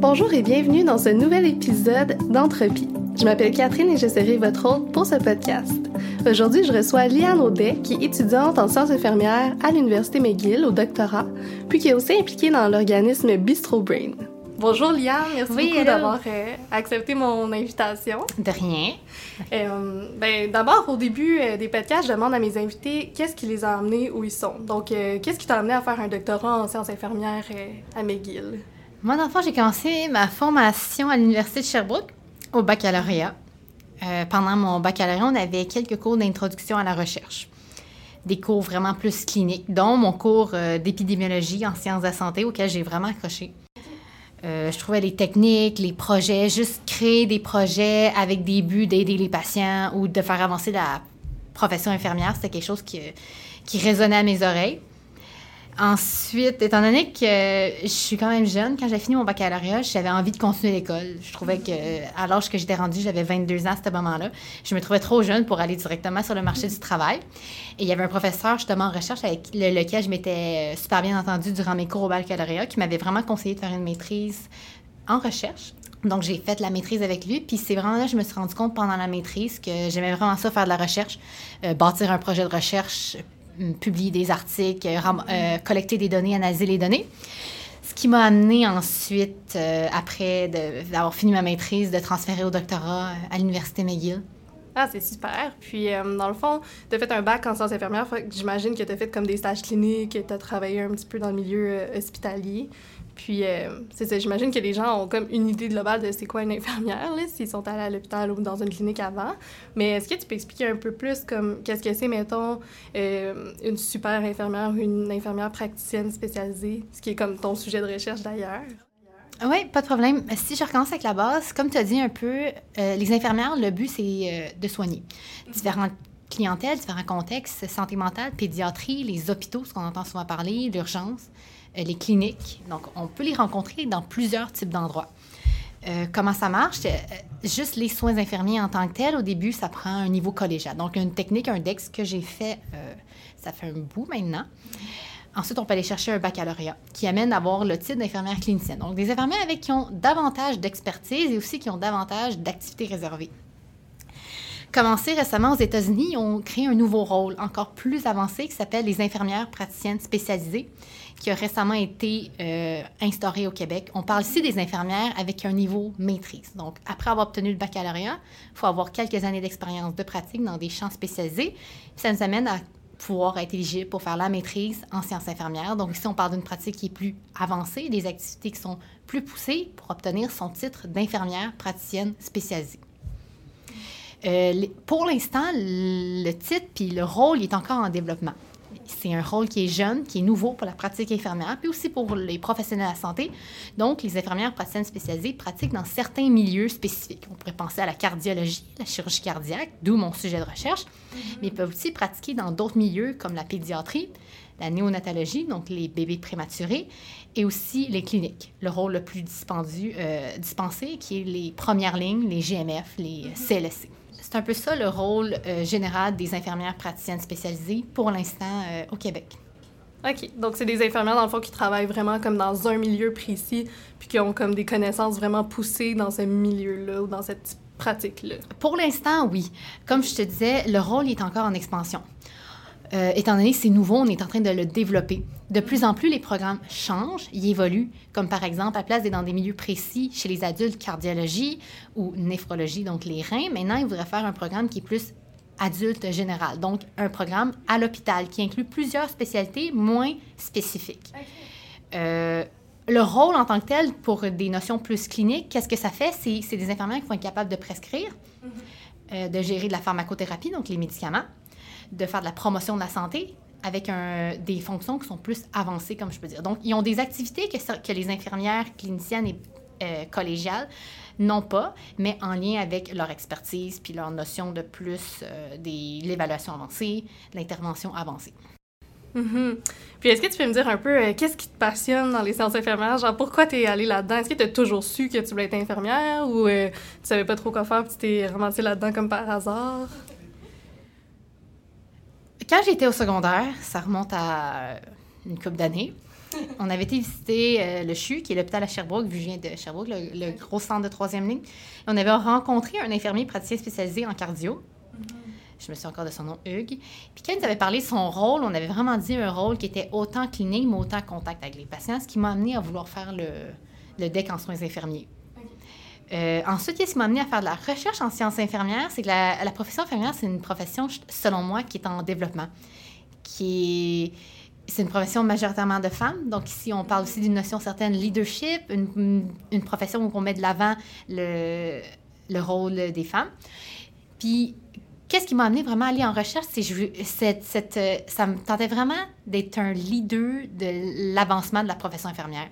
Bonjour et bienvenue dans ce nouvel épisode d'Entropie. Je m'appelle Catherine et je serai votre hôte pour ce podcast. Aujourd'hui, je reçois Liane Audet, qui est étudiante en sciences infirmières à l'Université McGill au doctorat, puis qui est aussi impliquée dans l'organisme Bistro Brain. Bonjour Liane, merci beaucoup d'avoir euh, accepté mon invitation. De rien. Euh, ben, D'abord, au début euh, des podcasts, je demande à mes invités qu'est-ce qui les a amenés où ils sont. Donc, qu'est-ce qui t'a amené à faire un doctorat en sciences infirmières à McGill? Moi, d'enfant, j'ai commencé ma formation à l'Université de Sherbrooke au baccalauréat. pendant mon baccalauréat, on avait quelques cours d'introduction à la recherche. Des cours vraiment plus cliniques, dont mon cours d'épidémiologie en sciences de la santé auquel j'ai vraiment accroché. Euh, je trouvais les techniques, les projets, juste créer des projets avec des buts d'aider les patients ou de faire avancer la profession infirmière, c'était quelque chose qui, qui résonnait à mes oreilles. Ensuite, étant donné que je suis quand même jeune, quand j'ai fini mon baccalauréat, j'avais envie de continuer l'école. Je trouvais que, à l'âge que j'étais rendue, j'avais 22 ans à ce moment-là. Je me trouvais trop jeune pour aller directement sur le marché du travail. Et il y avait un professeur, justement, en recherche avec lequel je m'étais super bien entendue durant mes cours au baccalauréat, qui m'avait vraiment conseillé de faire une maîtrise en recherche. Donc, j'ai fait la maîtrise avec lui. Puis, c'est vraiment là que je me suis rendu compte pendant la maîtrise que j'aimais vraiment ça, faire de la recherche, euh, bâtir un projet de recherche publier des articles, euh, euh, collecter des données, analyser les données. Ce qui m'a amené ensuite, euh, après d'avoir fini ma maîtrise, de transférer au doctorat à l'Université McGill. Ah, c'est super. Puis, dans le fond, tu as fait un bac en sciences infirmières. J'imagine que tu as fait comme des stages cliniques, tu as travaillé un petit peu dans le milieu hospitalier. Puis, euh, c'est ça, j'imagine que les gens ont comme une idée globale de c'est quoi une infirmière, s'ils sont allés à l'hôpital ou dans une clinique avant. Mais est-ce que tu peux expliquer un peu plus comme qu'est-ce que c'est, mettons, euh, une super infirmière ou une infirmière praticienne spécialisée, ce qui est comme ton sujet de recherche d'ailleurs? Oui, pas de problème. Si je recommence avec la base, comme tu as dit un peu, euh, les infirmières, le but, c'est de soigner différentes clientèles, différents contextes, santé mentale, pédiatrie, les hôpitaux, ce qu'on entend souvent parler, l'urgence. Euh, les cliniques. Donc, on peut les rencontrer dans plusieurs types d'endroits. Euh, comment ça marche? Euh, juste les soins infirmiers en tant que tels, au début, ça prend un niveau collégial. Donc, une technique, un DEX que j'ai fait, ça fait un bout maintenant. Ensuite, on peut aller chercher un baccalauréat qui amène à avoir le titre d'infirmière clinicienne. Donc, des infirmières avec qui ont davantage d'expertise et aussi qui ont davantage d'activités réservées. Commencé récemment aux États-Unis, ils ont créé un nouveau rôle encore plus avancé qui s'appelle les infirmières praticiennes spécialisées qui a récemment été euh, instauré au Québec. On parle ici des infirmières avec un niveau maîtrise. Donc, après avoir obtenu le baccalauréat, il faut avoir quelques années d'expérience de pratique dans des champs spécialisés. Ça nous amène à pouvoir être éligible pour faire la maîtrise en sciences infirmières. Donc ici, on parle d'une pratique qui est plus avancée, des activités qui sont plus poussées pour obtenir son titre d'infirmière praticienne spécialisée. Euh, pour l'instant, le titre puis le rôle est encore en développement c'est un rôle qui est jeune, qui est nouveau pour la pratique infirmière, puis aussi pour les professionnels de la santé. Donc, les infirmières praticiennes spécialisées pratiquent dans certains milieux spécifiques. On pourrait penser à la cardiologie, la chirurgie cardiaque, d'où mon sujet de recherche, mm-hmm. mais ils peuvent aussi pratiquer dans d'autres milieux comme la pédiatrie, la néonatologie, donc les bébés prématurés, et aussi les cliniques, le rôle le plus dispendu, euh, dispensé, qui est les premières lignes, les GMF, les mm-hmm. CLSC. C'est un peu ça le rôle euh, général des infirmières praticiennes spécialisées pour l'instant euh, au Québec. OK. Donc, c'est des infirmières, dans le fond, qui travaillent vraiment comme dans un milieu précis, puis qui ont comme des connaissances vraiment poussées dans ce milieu-là ou dans cette pratique-là. Pour l'instant, oui. Comme je te disais, le rôle est encore en expansion. Euh, étant donné que c'est nouveau, on est en train de le développer. De plus en plus, les programmes changent, ils évoluent, comme par exemple, à place d'être dans des milieux précis chez les adultes, cardiologie ou néphrologie, donc les reins, maintenant, ils voudraient faire un programme qui est plus adulte général, donc un programme à l'hôpital qui inclut plusieurs spécialités moins spécifiques. Euh, le rôle en tant que tel, pour des notions plus cliniques, qu'est-ce que ça fait? C'est des infirmières qui vont être capables de prescrire, mm-hmm. euh, de gérer de la pharmacothérapie, donc les médicaments, de faire de la promotion de la santé avec des fonctions qui sont plus avancées, comme je peux dire. Donc, ils ont des activités que, les infirmières cliniciennes et euh, collégiales n'ont pas, mais en lien avec leur expertise puis leur notion de plus euh, de l'évaluation avancée, l'intervention avancée. Mm-hmm. Puis est-ce que tu peux me dire un peu euh, qu'est-ce qui te passionne dans les sciences infirmières? Genre pourquoi tu es allée là-dedans? Est-ce que tu as toujours su que tu voulais être infirmière ou tu savais pas trop quoi faire puis tu t'es ramassée là-dedans comme par hasard? Quand j'étais au secondaire, ça remonte à une couple d'années, On avait été visiter euh, le CHU, qui est l'hôpital à Sherbrooke, vu que je viens de Sherbrooke, le, gros centre de troisième ligne. on avait rencontré un infirmier praticien spécialisé en cardio. Mm-hmm. Je me souviens encore de son nom, Hugues. Puis quand il avait parlé de son rôle, on avait vraiment dit un rôle qui était autant clinique, mais autant contact avec les patients, ce qui m'a amené à vouloir faire le, le DEC en soins infirmiers. Euh, ensuite, ce qui m'a amené à faire de la recherche en sciences infirmières, c'est que la, profession infirmière, c'est une profession, selon moi, qui est en développement, qui est c'est une profession majoritairement de femmes. Donc ici, on parle aussi d'une notion certaine leadership, une, profession où on met de l'avant le, le, rôle des femmes. Puis, qu'est-ce qui m'a amené vraiment à aller en recherche? C'est cette, euh, ça me tentait vraiment d'être un leader de l'avancement de la profession infirmière.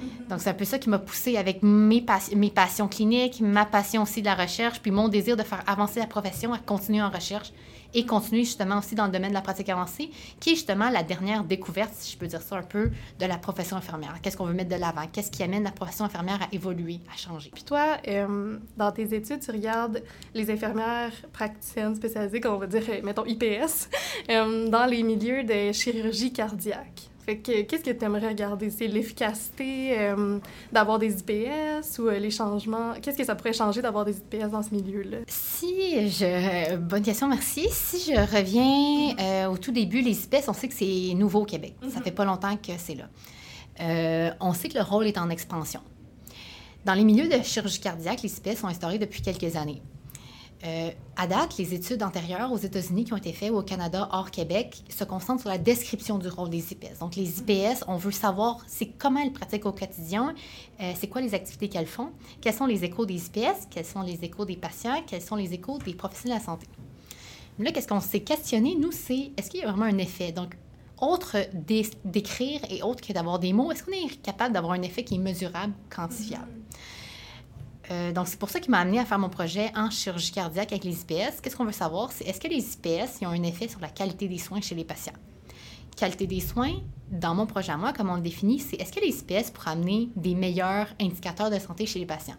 Mm-hmm. Donc, c'est un peu ça qui m'a poussé avec mes, mes passions cliniques, ma passion aussi de la recherche, puis mon désir de faire avancer la profession à continuer en recherche et continuer justement aussi dans le domaine de la pratique avancée, qui est justement la dernière découverte, si je peux dire ça un peu, de la profession infirmière. Qu'est-ce qu'on veut mettre de l'avant? Qu'est-ce qui amène la profession infirmière à évoluer, à changer? Puis toi, euh, dans tes études, tu regardes les infirmières praticiennes spécialisées, comme on va dire, mettons IPS, euh, dans les milieux de chirurgie cardiaque qu'est-ce que tu aimerais regarder? C'est l'efficacité euh, d'avoir des IPS ou euh, les changements? Qu'est-ce que ça pourrait changer d'avoir des IPS dans ce milieu-là? Si je... Bonne question, merci. Si je reviens euh, au tout début, les IPS, on sait que c'est nouveau au Québec. Ça mhm. fait pas longtemps que c'est là. on sait que le rôle est en expansion. Dans les milieux de chirurgie cardiaque, les IPS sont instaurés depuis quelques années. Euh, à date, les études antérieures aux États-Unis qui ont été faites ou au Canada hors Québec se concentrent sur la description du rôle des IPS. Donc, les IPS, on veut savoir c'est comment elles pratiquent au quotidien, euh, c'est quoi les activités qu'elles font, quels sont les échos des IPS, quels sont les échos des patients, quels sont les échos des professionnels de la santé. Mais là, qu'est-ce qu'on s'est questionné, nous, c'est est-ce qu'il y a vraiment un effet? Donc, autre d'écrire et autre que d'avoir des mots, est-ce qu'on est capable d'avoir un effet qui est mesurable, quantifiable? Euh, donc, c'est pour ça qui m'a amené à faire mon projet en chirurgie cardiaque avec les IPS. Qu'est-ce qu'on veut savoir? C'est est-ce que les IPS ont un effet sur la qualité des soins chez les patients? Qualité des soins, dans mon projet à moi, comme on le définit, c'est est-ce que les IPS pourraient amener des meilleurs indicateurs de santé chez les patients?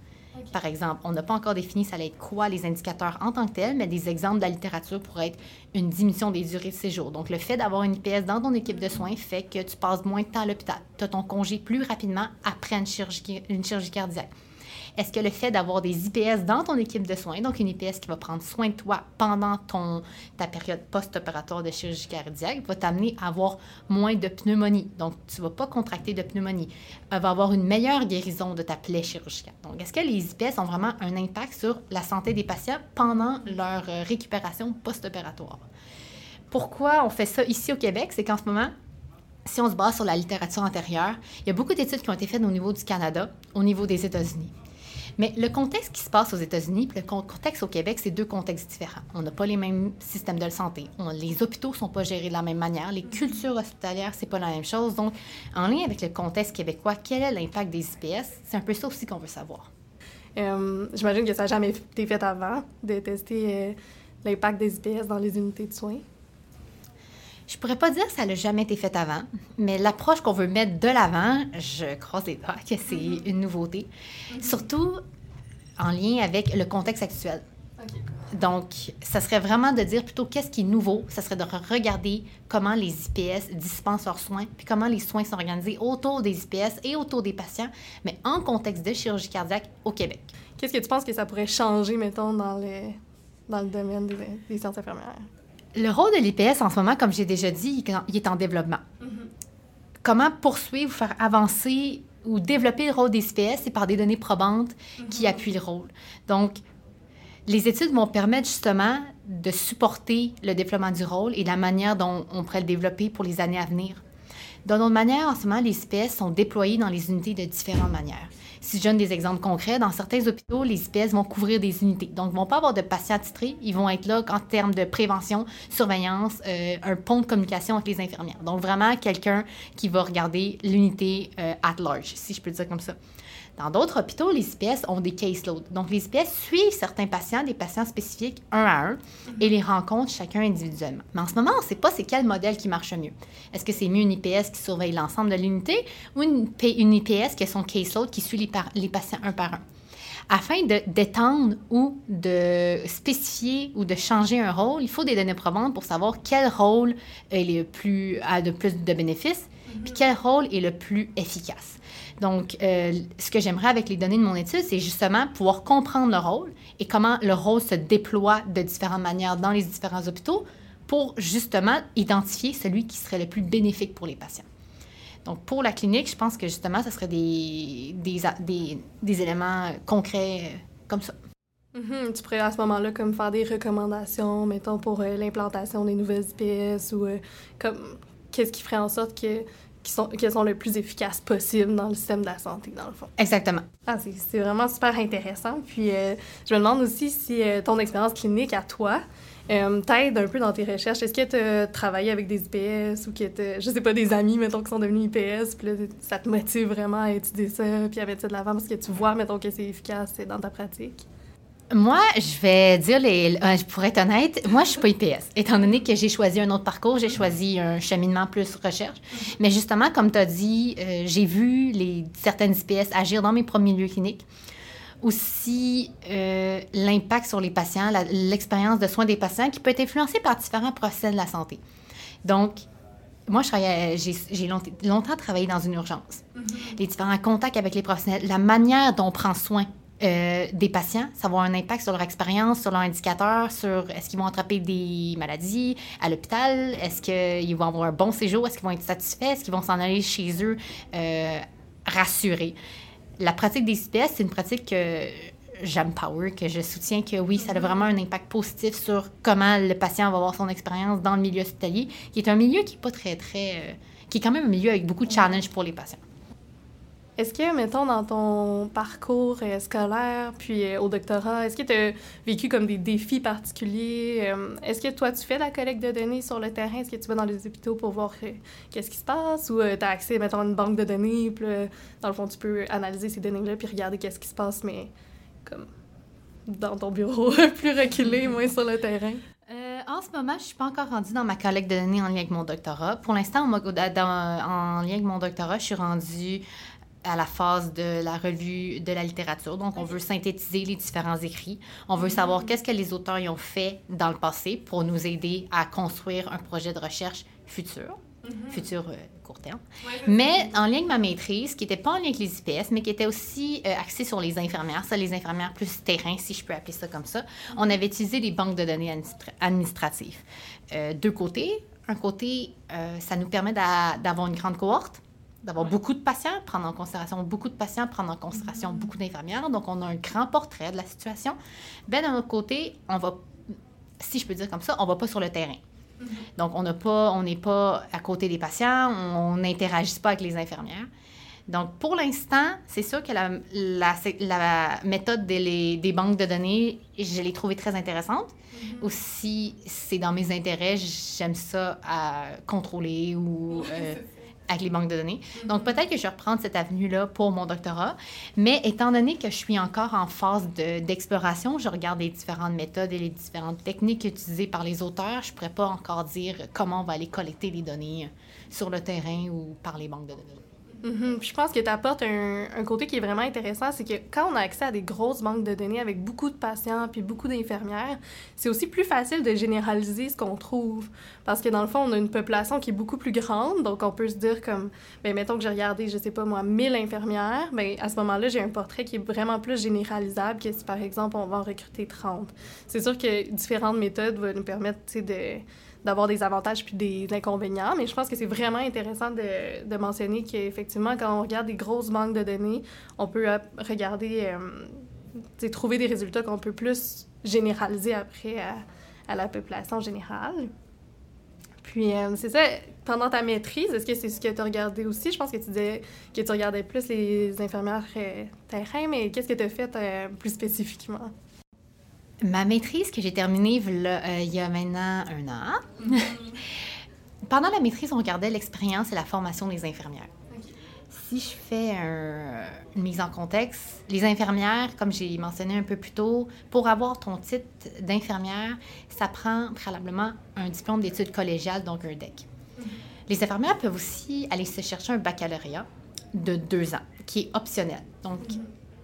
Par exemple, on n'a pas encore défini ça allait être quoi les indicateurs en tant que tels, mais des exemples de la littérature pourraient être une diminution des durées de séjour. Donc, le fait d'avoir une IPS dans ton équipe de soins fait que tu passes moins de temps à l'hôpital. Tu as ton congé plus rapidement après une chirurgie, une chirurgie cardiaque. Est-ce que le fait d'avoir des IPS dans ton équipe de soins, donc une IPS qui va prendre soin de toi pendant ton, ta période post-opératoire de chirurgie cardiaque, va t'amener à avoir moins de pneumonie. Donc, tu ne vas pas contracter de pneumonie. Elle va avoir une meilleure guérison de ta plaie chirurgicale. Donc, est-ce que les IPS ont vraiment un impact sur la santé des patients pendant leur euh, récupération post-opératoire? Pourquoi on fait ça ici au Québec? C'est qu'en ce moment, si on se base sur la littérature antérieure, il y a beaucoup d'études qui ont été faites au niveau du Canada, au niveau des États-Unis. Mais le contexte qui se passe aux États-Unis et le contexte au Québec, c'est deux contextes différents. On n'a pas les mêmes systèmes de santé. les hôpitaux ne sont pas gérés de la même manière. Les cultures hospitalières, c'est pas la même chose. Donc, en lien avec le contexte québécois, quel est l'impact des IPS? C'est un peu ça aussi qu'on veut savoir. Euh, j'imagine que ça n'a jamais été fait avant de tester euh, l'impact des IPS dans les unités de soins. Je pourrais pas dire que ça n'a jamais été fait avant, mais l'approche qu'on veut mettre de l'avant, je croise les doigts que c'est mm-hmm. une nouveauté. Mm-hmm. Surtout en lien avec le contexte actuel. Donc, ça serait vraiment de dire plutôt qu'est-ce qui est nouveau. Ça serait de regarder comment les IPS dispensent leurs soins, puis comment les soins sont organisés autour des IPS et autour des patients, mais en contexte de chirurgie cardiaque au Québec. Qu'est-ce que tu penses que ça pourrait changer, mettons, dans, les, dans le domaine des, des sciences infirmières? Le rôle de l'IPS en ce moment, comme j'ai déjà dit, il est en développement. Mm-hmm. Comment poursuivre, faire avancer ou développer le rôle des IPS, c'est par des données probantes qui mm-hmm. appuient le rôle. Donc, les études vont permettre justement de supporter le développement du rôle et la manière dont on pourrait le développer pour les années à venir. D'une autre manière, en ce moment, les IPS sont déployés dans les unités de différentes manières. Si je donne des exemples concrets, dans certains hôpitaux, les IPS vont couvrir des unités. Donc, ils vont pas avoir de patients titrés. Ils vont être là en termes de prévention, surveillance, euh, un pont de communication avec les infirmières. Donc, vraiment quelqu'un qui va regarder l'unité euh, at large, si je peux dire comme ça. Dans d'autres hôpitaux, les IPS ont des caseloads. Donc, les IPS suivent certains patients, des patients spécifiques, un à un, et les rencontrent chacun individuellement. Mais en ce moment, on ne sait pas c'est quel modèle qui marche mieux. Est-ce que c'est mieux une IPS qui surveille l'ensemble de l'unité ou une, IPS qui a son caseload qui suit les, patients un par un? Afin d'étendre ou de spécifier ou de changer un rôle, il faut des données probantes pour savoir quel rôle le plus, a de plus de bénéfices puis quel rôle est le plus efficace. Donc, euh, ce que j'aimerais avec les données de mon étude, c'est justement pouvoir comprendre le rôle et comment le rôle se déploie de différentes manières dans les différents hôpitaux pour justement identifier celui qui serait le plus bénéfique pour les patients. Donc, pour la clinique, je pense que justement, ce serait des, des, éléments concrets euh, comme ça. Mhm, tu pourrais à ce moment-là comme faire des recommandations, mettons, pour euh, l'implantation des nouvelles IPS ou comme qu'est-ce qui ferait en sorte que qui sont, qui sont le plus efficaces possible dans le système de la santé, dans le fond. Exactement. Ah, c'est vraiment super intéressant. Puis, euh, je me demande aussi si euh, ton expérience clinique à toi euh, t'aide un peu dans tes recherches. Est-ce que tu as travaillé avec des IPS ou que tu je sais pas, des amis, mettons, qui sont devenus IPS, puis là, ça te motive vraiment à étudier ça, puis à mettre ça de l'avant parce que tu vois, mettons, que c'est efficace dans ta pratique? Moi, je vais dire, les, euh, pour être honnête, moi, je suis pas IPS. Étant donné que j'ai choisi un autre parcours, j'ai choisi un cheminement plus recherche. Mais justement, comme tu as dit, euh, j'ai vu les, certaines IPS agir dans mes premiers lieux cliniques. Aussi, euh, l'impact sur les patients, l'expérience de soins des patients qui peut être influencée par différents procès de la santé. Donc, moi, j'ai longtemps, travaillé dans une urgence. Mm-hmm. Les différents contacts avec les professionnels, la manière dont on prend soin euh, des patients. Ça va avoir un impact sur leur expérience, sur leur indicateur, sur est-ce qu'ils vont attraper des maladies à l'hôpital, est-ce qu'ils vont avoir un bon séjour, est-ce qu'ils vont être satisfaits, est-ce qu'ils vont s'en aller chez eux euh, rassurés. La pratique des CPS, c'est une pratique que j'aime power, que je soutiens que oui, ça a vraiment un impact positif sur comment le patient va avoir son expérience dans le milieu hospitalier, qui est un milieu qui est pas très, très... Euh, qui est quand même un milieu avec beaucoup de challenges pour les patients. Est-ce que, mettons, dans ton parcours euh, scolaire, puis euh, au doctorat, est-ce que tu as vécu comme des défis particuliers? Euh, est-ce que toi, tu fais la collecte de données sur le terrain? Est-ce que tu vas dans les hôpitaux pour voir qu'est-ce qui se passe? Ou tu as accès, mettons, à une banque de données, puis dans le fond, tu peux analyser ces données-là, puis regarder qu'est-ce qui se passe, mais comme dans ton bureau, plus reculé, moins sur le terrain? en ce moment, je suis pas encore rendue dans ma collecte de données en lien avec mon doctorat. Pour l'instant, en lien avec mon doctorat, je suis rendue à la phase de la revue de la littérature. Donc, on veut synthétiser les différents écrits. On veut savoir qu'est-ce que les auteurs y ont fait dans le passé pour nous aider à construire un projet de recherche futur, mm-hmm. futur euh, court terme. mais en lien avec ma maîtrise, qui n'était pas en lien avec les IPS, mais qui était aussi euh, axée sur les infirmières, ça, les infirmières plus terrain, si je peux appeler ça comme ça, on avait utilisé des banques de données administratives. Euh, deux côtés. Un côté, ça nous permet d'avoir une grande cohorte d'avoir beaucoup de patients, prendre en considération beaucoup de patients, prendre en considération beaucoup d'infirmières. Donc, on a un grand portrait de la situation. Ben, d'un autre côté, on va, si je peux dire comme ça, on va pas sur le terrain. Mm-hmm. Donc, on pas, on n'est pas à côté des patients, on n'interagit pas avec les infirmières. Donc, pour l'instant, c'est sûr que la, la, méthode des, des, banques de données, je l'ai trouvée très intéressante. Mm-hmm. Aussi, c'est dans mes intérêts, j'aime ça à contrôler ou... Euh, avec les banques de données. Donc, peut-être que je vais reprendre cette avenue-là pour mon doctorat. Mais étant donné que je suis encore en phase d'exploration, je regarde les différentes méthodes et les différentes techniques utilisées par les auteurs. Je ne pourrais pas encore dire comment on va aller collecter les données sur le terrain ou par les banques de données. Mhm. je pense que tu apportes un, un, côté qui est vraiment intéressant, c'est que quand on a accès à des grosses banques de données avec beaucoup de patients puis beaucoup d'infirmières, c'est aussi plus facile de généraliser ce qu'on trouve. Parce que dans le fond, on a une population qui est beaucoup plus grande, donc on peut se dire comme, ben mettons que j'ai regardé, je sais pas moi, 1000 infirmières, ben à ce moment-là, j'ai un portrait qui est vraiment plus généralisable que si par exemple on va en recruter 30. C'est sûr que différentes méthodes vont nous permettre, de d'avoir des avantages puis des inconvénients, mais je pense que c'est vraiment intéressant de, de mentionner qu'effectivement, quand on regarde des grosses banques de données, on peut euh, regarder, euh, trouver des résultats qu'on peut plus généraliser après à, la population générale. Puis, euh, c'est ça, pendant ta maîtrise, est-ce que c'est ce que tu as regardé aussi? Je pense que tu disais que tu regardais plus les infirmières terrain, mais qu'est-ce que tu as fait plus spécifiquement? Ma maîtrise que j'ai terminée euh, il y a maintenant un an. Mm-hmm. Pendant la maîtrise, on regardait l'expérience et la formation des infirmières. Si je fais une mise en contexte, les infirmières, comme j'ai mentionné un peu plus tôt, pour avoir ton titre d'infirmière, ça prend préalablement un diplôme d'études collégiales, donc un DEC. Mm-hmm. Les infirmières peuvent aussi aller se chercher un baccalauréat de deux ans, qui est optionnel. Donc, mm-hmm.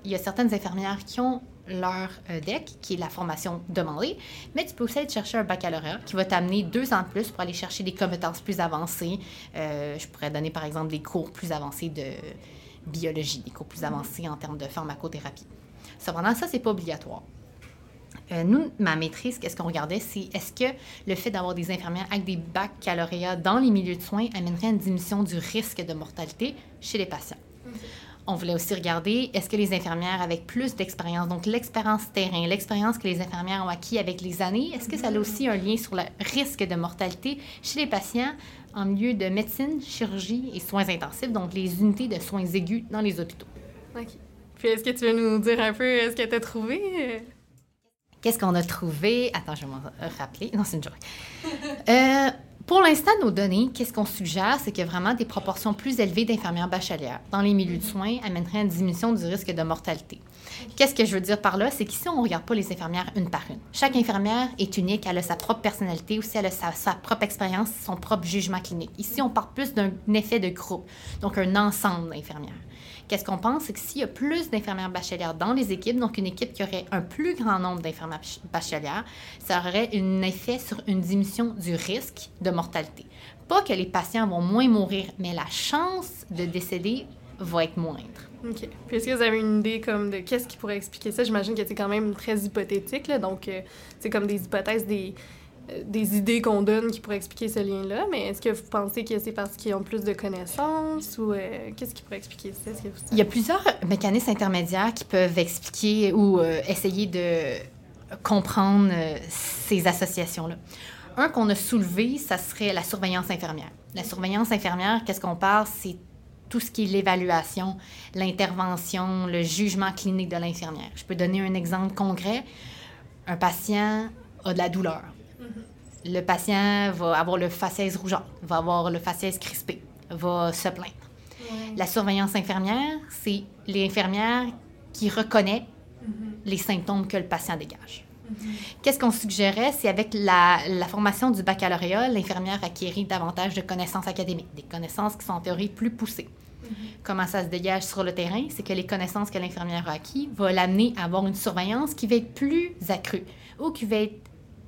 il y a certaines infirmières qui ont leur euh, DEC, qui est la formation demandée, mais tu peux aussi aller chercher un baccalauréat qui va t'amener deux ans de plus pour aller chercher des compétences plus avancées. Euh, je pourrais donner par exemple des cours plus avancés de biologie, des cours plus avancés en termes de pharmacothérapie. Cependant, ça, c'est pas obligatoire. Euh, nous, ma maîtrise, qu'est-ce qu'on regardait, c'est est-ce que le fait d'avoir des infirmières avec des baccalauréats dans les milieux de soins amènerait une diminution du risque de mortalité chez les patients? On voulait aussi regarder est-ce que les infirmières avec plus d'expérience, donc l'expérience terrain, l'expérience que les infirmières ont acquis avec les années, est-ce que ça a aussi un lien sur le risque de mortalité chez les patients en milieu de médecine, chirurgie et soins intensifs, donc les unités de soins aigus dans les hôpitaux? OK. Puis est-ce que tu veux nous dire un peu ce que tu as trouvé? Qu'est-ce qu'on a trouvé? Attends, je vais m'en rappeler. Non, c'est une joke. Euh, pour l'instant, nos données, qu'est-ce qu'on suggère? C'est que vraiment des proportions plus élevées d'infirmières bachelières dans les milieux de soins amèneraient une diminution du risque de mortalité. Qu'est-ce que je veux dire par là? C'est qu'ici, on ne regarde pas les infirmières une par une. Chaque infirmière est unique, elle a sa propre personnalité, aussi elle a sa, propre expérience, son propre jugement clinique. Ici, on part plus d'un effet de groupe, donc un ensemble d'infirmières. Qu'est-ce qu'on pense? C'est que s'il y a plus d'infirmières bachelières dans les équipes, donc une équipe qui aurait un plus grand nombre d'infirmières bachelières, ça aurait un effet sur une diminution du risque de mortalité. Pas que les patients vont moins mourir, mais la chance de décéder va être moindre. OK. Puis est-ce que vous avez une idée comme de qu'est-ce qui pourrait expliquer ça? J'imagine que c'est quand même très hypothétique, donc euh, c'est comme des hypothèses, des, des idées qu'on donne qui pourraient expliquer ce lien-là, mais est-ce que vous pensez que c'est parce qu'ils ont plus de connaissances ou euh, qu'est-ce qui pourrait expliquer ça? Il y a plusieurs mécanismes intermédiaires qui peuvent expliquer ou euh, essayer de comprendre ces associations-là. Un qu'on a soulevé, ça serait la surveillance infirmière. La surveillance infirmière, qu'est-ce qu'on parle? C'est tout ce qui est l'évaluation, l'intervention, le jugement clinique de l'infirmière. Je peux donner un exemple concret. Un patient a de la douleur le patient va avoir le faciès rougeant, va avoir le faciès crispé, va se plaindre. La surveillance infirmière, c'est l'infirmière qui reconnaît mm-hmm. les symptômes que le patient dégage. Mm-hmm. Qu'est-ce qu'on suggérait? C'est avec la, formation du baccalauréat, l'infirmière acquérit davantage de connaissances académiques, des connaissances qui sont en théorie plus poussées. Mm-hmm. Comment ça se dégage sur le terrain? C'est que les connaissances que l'infirmière a acquises vont l'amener à avoir une surveillance qui va être plus accrue ou qui va être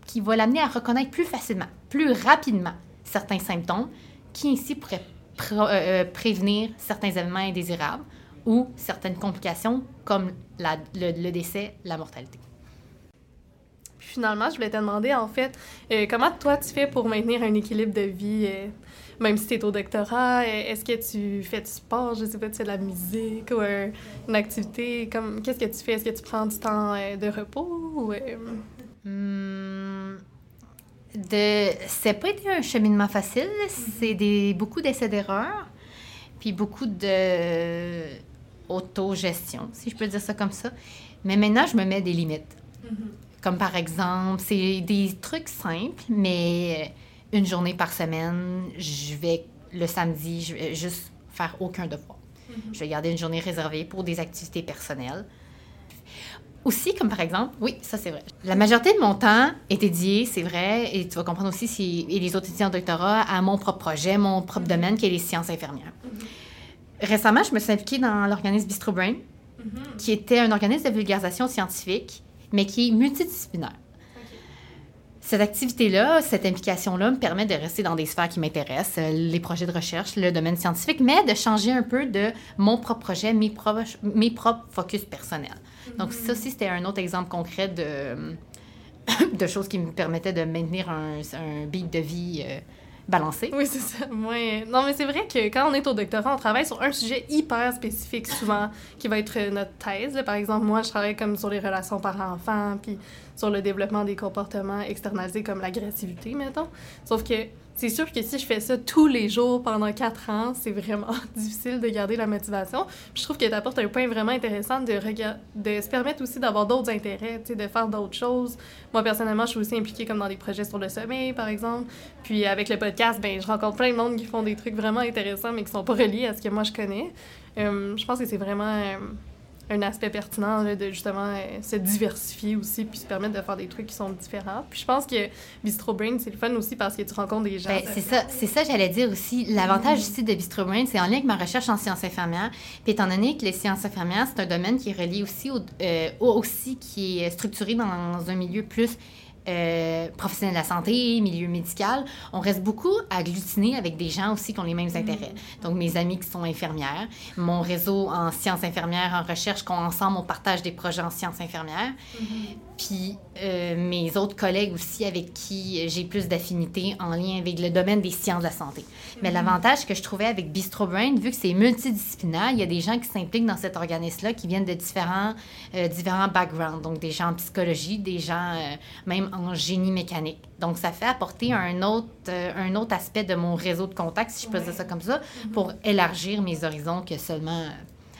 qui va l'amener à reconnaître plus facilement, plus rapidement certains symptômes qui ainsi pourraient euh, euh, prévenir certains événements indésirables ou certaines complications comme le, décès, la mortalité. Puis finalement, je voulais te demander, en fait, euh, comment toi tu fais pour maintenir un équilibre de vie, même si tu es au doctorat? Est-ce que tu fais du sport? Je sais pas, tu fais de la musique ou une activité? Qu'est-ce que tu fais? Est-ce que tu prends du temps de repos? Ou, Hmm, de... C'est pas été un cheminement facile. C'est des... beaucoup d'essais d'erreurs, puis beaucoup de autogestion, si je peux dire ça comme ça. Mais maintenant, je me mets des limites. Mm-hmm. Comme par exemple, c'est des trucs simples, mais une journée par semaine, je vais le samedi, je vais juste faire aucun devoir. Mm-hmm. Je vais garder une journée réservée pour des activités personnelles. Aussi, comme par exemple, oui, ça c'est vrai. La majorité de mon temps est dédié, c'est vrai, et tu vas comprendre aussi, si, et les autres étudiants en doctorat, à mon propre projet, mon propre mm-hmm. domaine, qui est les sciences infirmières. Mm-hmm. Récemment, je me suis impliquée dans l'organisme BistroBrain, mm-hmm. qui était un organisme de vulgarisation scientifique, mais qui est multidisciplinaire. Cette activité-là, cette implication-là me permet de rester dans des sphères qui m'intéressent, euh, les projets de recherche, le domaine scientifique, mais de changer un peu de mon propre projet, mes, mes propres focus personnels. Donc, ça aussi, c'était un autre exemple concret de, de choses qui me permettaient de maintenir un, un beat de vie euh, balancé. Oui, c'est ça. Moi, non, mais c'est vrai que quand on est au doctorat, on travaille sur un sujet hyper spécifique souvent, qui va être notre thèse. Par exemple, moi, je travaille comme sur les relations parents-enfants, puis sur le développement des comportements externalisés comme l'agressivité, mettons. Sauf que c'est sûr que si je fais ça tous les jours pendant quatre ans, c'est vraiment difficile de garder la motivation. je trouve que tu apportes un point vraiment intéressant de, se permettre aussi d'avoir d'autres intérêts, de faire d'autres choses. Moi, personnellement, je suis aussi impliquée comme dans des projets sur le sommeil, par exemple. Puis avec le podcast, ben, je rencontre plein de monde qui font des trucs vraiment intéressants, mais qui sont pas reliés à ce que moi je connais. Euh, je pense que c'est vraiment... Euh, un aspect pertinent de justement euh, se diversifier aussi, puis se permettre de faire des trucs qui sont différents. Puis je pense que Bistro Brain, c'est le fun aussi parce que tu rencontres des gens. Ben, c'est ça, c'est ça j'allais dire aussi. L'avantage ici de Bistro Brain, c'est en lien avec ma recherche en sciences infirmières. Puis étant donné que les sciences infirmières, c'est un domaine qui est relié aussi, au, euh, aussi qui est structuré dans un milieu plus euh, professionnels de la santé, milieu médical, on reste beaucoup agglutinés avec des gens aussi qui ont les mêmes intérêts. Mm. Donc, mes amis qui sont infirmières, mon réseau en sciences infirmières, en recherche, qu'ensemble, on partage des projets en sciences infirmières. Mm-hmm. Puis, euh, mes autres collègues aussi avec qui j'ai plus d'affinité en lien avec le domaine des sciences de la santé. Mais mm-hmm. l'avantage que je trouvais avec Bistro Brain, vu que c'est multidisciplinaire, il y a des gens qui s'impliquent dans cet organisme-là qui viennent de différents, euh, différents backgrounds. Donc, des gens en psychologie, des gens même en génie mécanique. Donc, ça fait apporter un autre, euh, un autre aspect de mon réseau de contacts, si je peux dire ça comme ça, mm-hmm. pour élargir mes horizons que seulement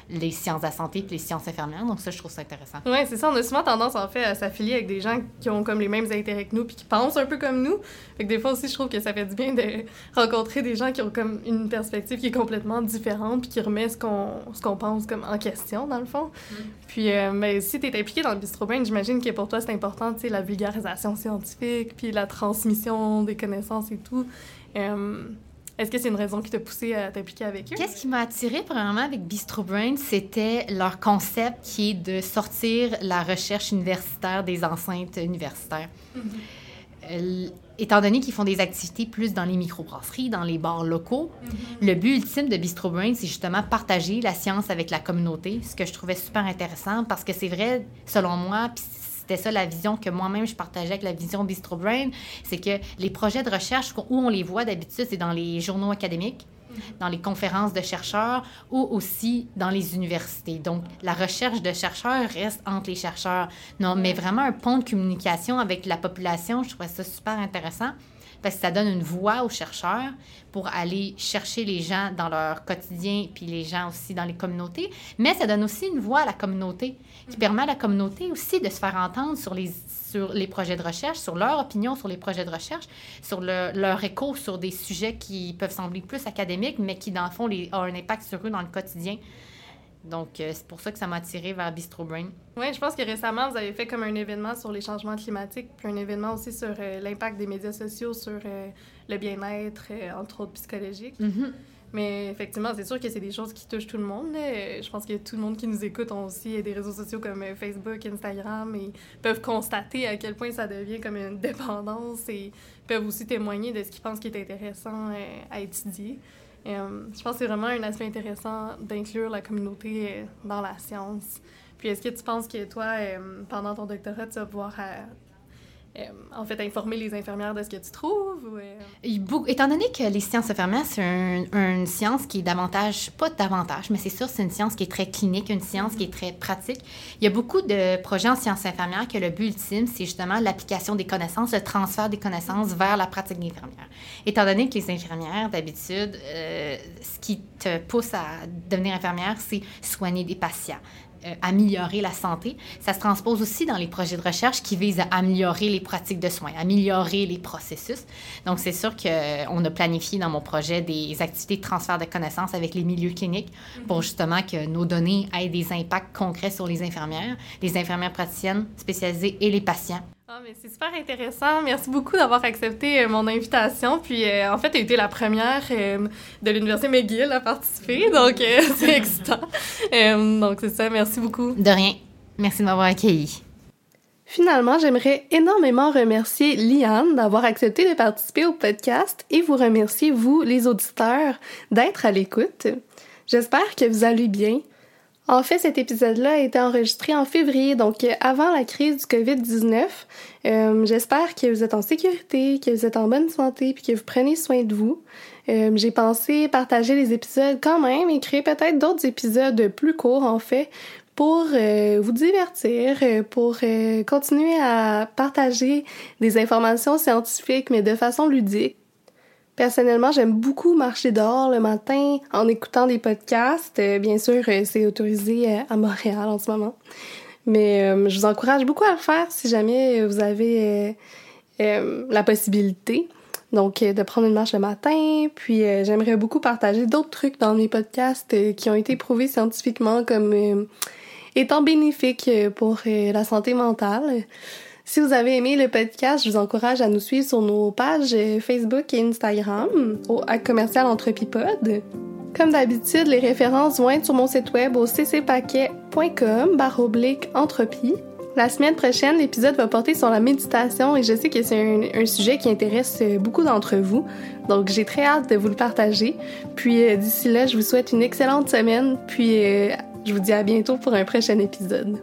les sciences de la santé et les sciences infirmières. Donc ça, je trouve ça intéressant. Oui, c'est ça. On a souvent tendance, en fait, à s'affilier avec des gens qui ont comme les mêmes intérêts que nous puis qui pensent un peu comme nous. Fait que des fois aussi, je trouve que ça fait du bien de rencontrer des gens qui ont comme une perspective qui est complètement différente puis qui remet ce qu'on ce qu'on pense comme en question, dans le fond. Mm. Puis, euh, mais si tu es impliqué dans le Bistro Brain, j'imagine que pour toi, c'est important, tu sais, la vulgarisation scientifique puis la transmission des connaissances et tout. Euh, est-ce que c'est une raison qui t'a poussé à t'impliquer avec eux? Qu'est-ce qui m'a attiré premièrement avec Bistro Brain, c'était leur concept qui est de sortir la recherche universitaire des enceintes universitaires. Mm-hmm. Euh, étant donné qu'ils font des activités plus dans les microbrasseries, dans les bars locaux, mm-hmm. le but ultime de Bistro Brain, c'est justement partager la science avec la communauté, ce que je trouvais super intéressant parce que c'est vrai, selon moi, puis c'était ça la vision que moi-même je partageais avec la vision Bistro Brain, c'est que les projets de recherche où on les voit d'habitude, c'est dans les journaux académiques dans les conférences de chercheurs ou aussi dans les universités. Donc, la recherche de chercheurs reste entre les chercheurs. Non, mais vraiment un pont de communication avec la population, je trouvais ça super intéressant parce que ça donne une voix aux chercheurs pour aller chercher les gens dans leur quotidien, puis les gens aussi dans les communautés, mais ça donne aussi une voix à la communauté qui mm. permet à la communauté aussi de se faire entendre sur les, sur les projets de recherche, sur leur opinion sur les projets de recherche, sur leur écho sur des sujets qui peuvent sembler plus académiques, mais qui, dans le fond, les, ont un impact sur eux dans le quotidien. Donc, euh, c'est pour ça que ça m'a attiré vers Bistro Brain. Oui, je pense que récemment, vous avez fait comme un événement sur les changements climatiques, puis un événement aussi sur euh, l'impact des médias sociaux sur euh, le bien-être, entre autres psychologique. Mm-hmm. Mais effectivement, c'est sûr que c'est des choses qui touchent tout le monde. Je pense que tout le monde qui nous écoute ont aussi des réseaux sociaux comme Facebook, Instagram et peuvent constater à quel point ça devient comme une dépendance et peuvent aussi témoigner de ce qu'ils pensent qui est intéressant à étudier. Euh, je pense que c'est vraiment un aspect intéressant d'inclure la communauté euh, dans la science. Puis est-ce que tu penses que toi, euh, pendant ton doctorat, tu vas pouvoir euh, en fait, informer les infirmières de ce que tu trouves? Ou, euh? Étant donné que les sciences infirmières, c'est une science qui est davantage, pas davantage, mais c'est sûr, c'est une science qui est très clinique, une science qui est très pratique. Il y a beaucoup de projets en sciences infirmières que le but ultime, c'est justement l'application des connaissances, le transfert des connaissances vers la pratique infirmière. Étant donné que les infirmières, d'habitude, euh, ce qui te pousse à devenir infirmière, c'est soigner des patients, euh, améliorer la santé. Ça se transpose aussi dans les projets de recherche qui visent à améliorer les pratiques de soins, améliorer les processus. Donc, c'est sûr qu'on a planifié dans mon projet des activités de transfert de connaissances avec les milieux cliniques pour justement que nos données aient des impacts concrets sur les infirmières, les infirmières praticiennes spécialisées et les patients. Ah, mais c'est super intéressant. Merci beaucoup d'avoir accepté euh, mon invitation. Puis, euh, en fait, tu as été la première euh, de l'Université McGill à participer, donc c'est excitant. donc, c'est ça. Merci beaucoup. De rien. Merci de m'avoir accueilli. Finalement, j'aimerais énormément remercier Liane d'avoir accepté de participer au podcast et vous remercier, vous, les auditeurs, d'être à l'écoute. J'espère que vous allez bien. En fait, cet épisode-là a été enregistré en février, donc euh, avant la crise du COVID-19. Euh, j'espère que vous êtes en sécurité, que vous êtes en bonne santé, puis que vous prenez soin de vous. Euh, j'ai pensé partager les épisodes quand même et créer peut-être d'autres épisodes plus courts, en fait, pour vous divertir, pour continuer à partager des informations scientifiques, mais de façon ludique. Personnellement, j'aime beaucoup marcher dehors le matin en écoutant des podcasts. Euh, bien sûr, euh, c'est autorisé euh, à Montréal en ce moment. Mais je vous encourage beaucoup à le faire si jamais vous avez la possibilité. Donc, de prendre une marche le matin. Puis, j'aimerais beaucoup partager d'autres trucs dans mes podcasts qui ont été prouvés scientifiquement comme étant bénéfique pour la santé mentale. Si vous avez aimé le podcast, je vous encourage à nous suivre sur nos pages Facebook et Instagram au à commercial Entrepipod. Comme d'habitude, les références vont être sur mon site web au ccpaquet.com barre oblique entropie. La semaine prochaine, l'épisode va porter sur la méditation et je sais que c'est un, sujet qui intéresse beaucoup d'entre vous. Donc j'ai très hâte de vous le partager. Puis euh, d'ici là, je vous souhaite une excellente semaine. Puis euh, je vous dis à bientôt pour un prochain épisode.